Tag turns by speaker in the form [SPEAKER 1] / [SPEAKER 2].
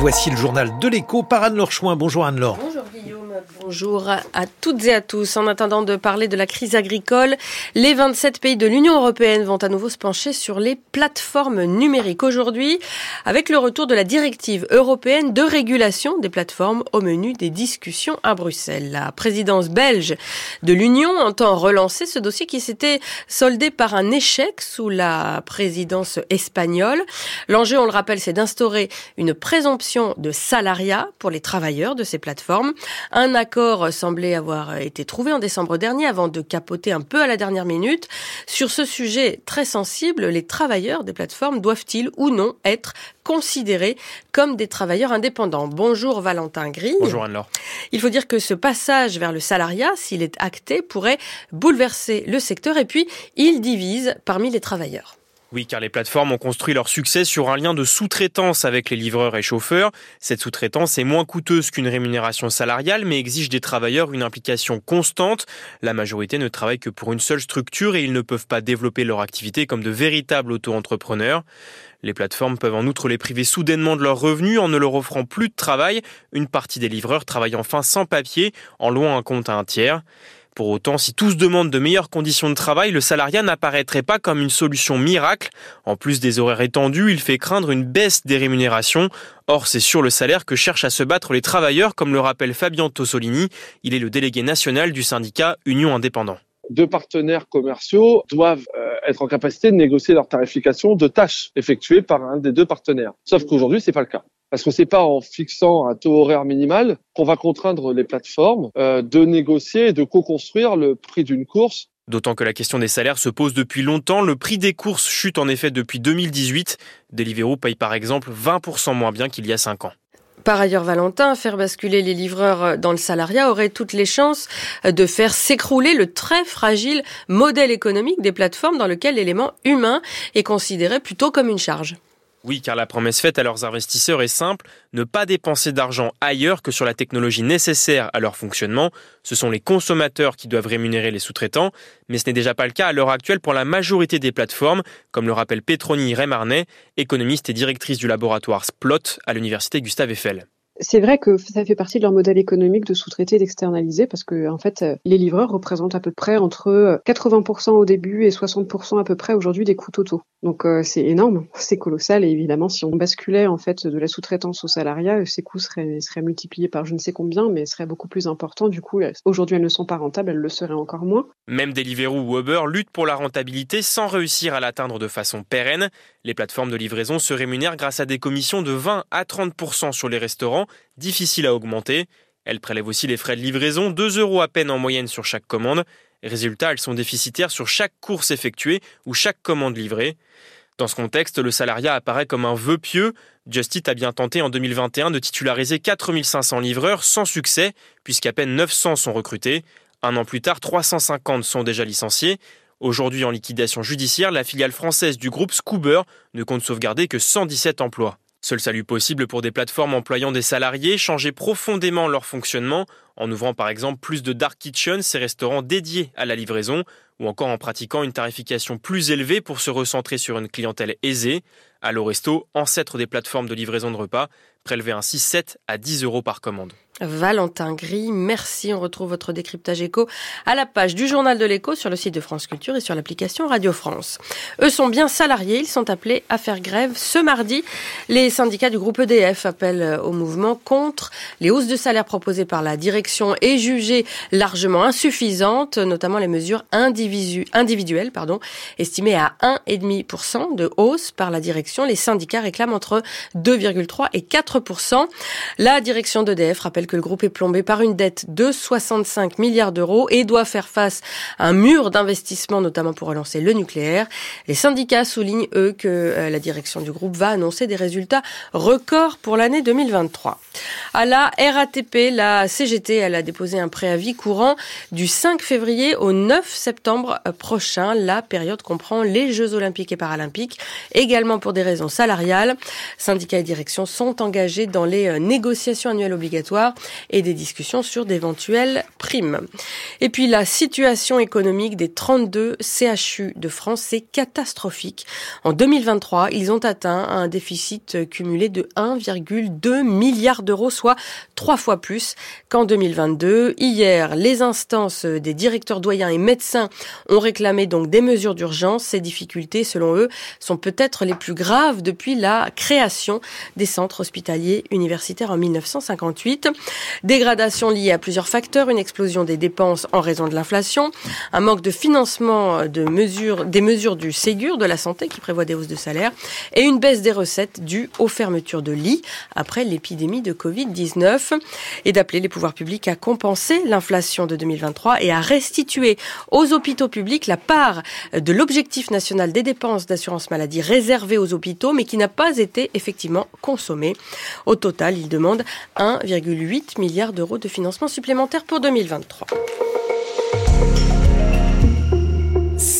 [SPEAKER 1] Voici le journal de l'écho par Anne-Laure Chouin. Bonjour Anne-Laure.
[SPEAKER 2] Bonjour Guillaume, bonjour à toutes et à tous. En attendant de parler de la crise agricole, les 27 pays de l'Union européenne vont à nouveau se pencher sur les plateformes numériques aujourd'hui, avec le retour de la directive européenne de régulation des plateformes au menu des discussions à Bruxelles. La présidence belge de l'Union entend relancer ce dossier qui s'était soldé par un échec sous la présidence espagnole. L'enjeu, on le rappelle, c'est d'instaurer une présomption de salariat pour les travailleurs de ces plateformes. Un accord semblait avoir été trouvé en décembre dernier avant de capoter un peu à la dernière minute. Sur ce sujet très sensible, les travailleurs des plateformes doivent-ils ou non être considérés comme des travailleurs indépendants? Bonjour Valentin Gris.
[SPEAKER 3] Bonjour Anne-Laure.
[SPEAKER 2] Il faut dire que ce passage vers le salariat, s'il est acté, pourrait bouleverser le secteur et puis il divise parmi les travailleurs.
[SPEAKER 3] Oui, car les plateformes ont construit leur succès sur un lien de sous-traitance avec les livreurs et chauffeurs. Cette sous-traitance est moins coûteuse qu'une rémunération salariale, mais exige des travailleurs une implication constante. La majorité ne travaille que pour une seule structure et ils ne peuvent pas développer leur activité comme de véritables auto-entrepreneurs. Les plateformes peuvent en outre les priver soudainement de leurs revenus en ne leur offrant plus de travail. Une partie des livreurs travaillent enfin sans papier, en louant un compte à un tiers. Pour autant, si tous demandent de meilleures conditions de travail, le salariat n'apparaîtrait pas comme une solution miracle. En plus des horaires étendus, il fait craindre une baisse des rémunérations. Or, c'est sur le salaire que cherchent à se battre les travailleurs, comme le rappelle Fabien Tossolini. Il est le délégué national du syndicat Union Indépendant
[SPEAKER 4] deux partenaires commerciaux doivent euh, être en capacité de négocier leur tarification de tâches effectuées par un des deux partenaires. Sauf qu'aujourd'hui, c'est pas le cas. Parce que c'est pas en fixant un taux horaire minimal qu'on va contraindre les plateformes euh, de négocier et de co-construire le prix d'une course
[SPEAKER 3] D'autant que la question des salaires se pose depuis longtemps. Le prix des courses chute en effet depuis 2018. Deliveroo paye par exemple 20% moins bien qu'il y a 5 ans.
[SPEAKER 2] Par ailleurs, Valentin, faire basculer les livreurs dans le salariat aurait toutes les chances de faire s'écrouler le très fragile modèle économique des plateformes dans lequel l'élément humain est considéré plutôt comme une charge.
[SPEAKER 3] Oui, car la promesse faite à leurs investisseurs est simple, ne pas dépenser d'argent ailleurs que sur la technologie nécessaire à leur fonctionnement. Ce sont les consommateurs qui doivent rémunérer les sous-traitants, mais ce n'est déjà pas le cas à l'heure actuelle pour la majorité des plateformes, comme le rappelle Petroni Remarnet, économiste et directrice du laboratoire Splot à l'université Gustave Eiffel
[SPEAKER 5] c'est vrai que ça fait partie de leur modèle économique de sous-traiter, d'externaliser, parce que en fait, les livreurs représentent à peu près entre 80% au début et 60% à peu près aujourd'hui des coûts totaux. Donc euh, c'est énorme, c'est colossal, et évidemment, si on basculait en fait de la sous-traitance au salariat, ces coûts seraient, seraient multipliés par je ne sais combien, mais seraient beaucoup plus importants. Du coup, aujourd'hui, elles ne sont pas rentables, elles le seraient encore moins.
[SPEAKER 3] Même Deliveroo ou Uber luttent pour la rentabilité sans réussir à l'atteindre de façon pérenne. Les plateformes de livraison se rémunèrent grâce à des commissions de 20 à 30% sur les restaurants difficile à augmenter. Elles prélèvent aussi les frais de livraison, 2 euros à peine en moyenne sur chaque commande. Résultat, elles sont déficitaires sur chaque course effectuée ou chaque commande livrée. Dans ce contexte, le salariat apparaît comme un vœu pieux. Justit a bien tenté en 2021 de titulariser 4500 livreurs sans succès, puisqu'à peine 900 sont recrutés. Un an plus tard, 350 sont déjà licenciés. Aujourd'hui en liquidation judiciaire, la filiale française du groupe Scoober ne compte sauvegarder que 117 emplois. Seul salut possible pour des plateformes employant des salariés, changer profondément leur fonctionnement en ouvrant par exemple plus de dark kitchens, ces restaurants dédiés à la livraison, ou encore en pratiquant une tarification plus élevée pour se recentrer sur une clientèle aisée. Allo Resto, ancêtre des plateformes de livraison de repas, prélevait ainsi 7 à 10 euros par commande.
[SPEAKER 2] Valentin Gris, merci. On retrouve votre décryptage éco à la page du journal de l'écho sur le site de France Culture et sur l'application Radio France. Eux sont bien salariés, ils sont appelés à faire grève ce mardi. Les syndicats du groupe EDF appellent au mouvement contre les hausses de salaire proposées par la direction et jugées largement insuffisantes, notamment les mesures individuelles, pardon, estimées à 1,5% de hausse par la direction. Les syndicats réclament entre 2,3 et 4%. La direction d'EDF rappelle que le groupe est plombé par une dette de 65 milliards d'euros et doit faire face à un mur d'investissement, notamment pour relancer le nucléaire. Les syndicats soulignent, eux, que euh, la direction du groupe va annoncer des résultats records pour l'année 2023. À la RATP, la CGT, elle a déposé un préavis courant du 5 février au 9 septembre prochain. La période comprend les Jeux olympiques et paralympiques, également pour des raisons salariales. Syndicats et direction sont engagés dans les euh, négociations annuelles obligatoires et des discussions sur d'éventuelles primes. Et puis la situation économique des 32 CHU de France est catastrophique. En 2023, ils ont atteint un déficit cumulé de 1,2 milliard d'euros, soit trois fois plus qu'en 2022. Hier, les instances des directeurs doyens et médecins ont réclamé donc des mesures d'urgence. Ces difficultés, selon eux, sont peut-être les plus graves depuis la création des centres hospitaliers universitaires en 1958. Dégradation liée à plusieurs facteurs, une explosion des dépenses en raison de l'inflation, un manque de financement de mesures, des mesures du Ségur de la santé qui prévoit des hausses de salaire et une baisse des recettes dues aux fermetures de lits après l'épidémie de Covid-19 et d'appeler les pouvoirs publics à compenser l'inflation de 2023 et à restituer aux hôpitaux publics la part de l'objectif national des dépenses d'assurance maladie réservées aux hôpitaux mais qui n'a pas été effectivement consommée. Au total, il demande 1,8 milliard d'euros de financement supplémentaire pour 2023.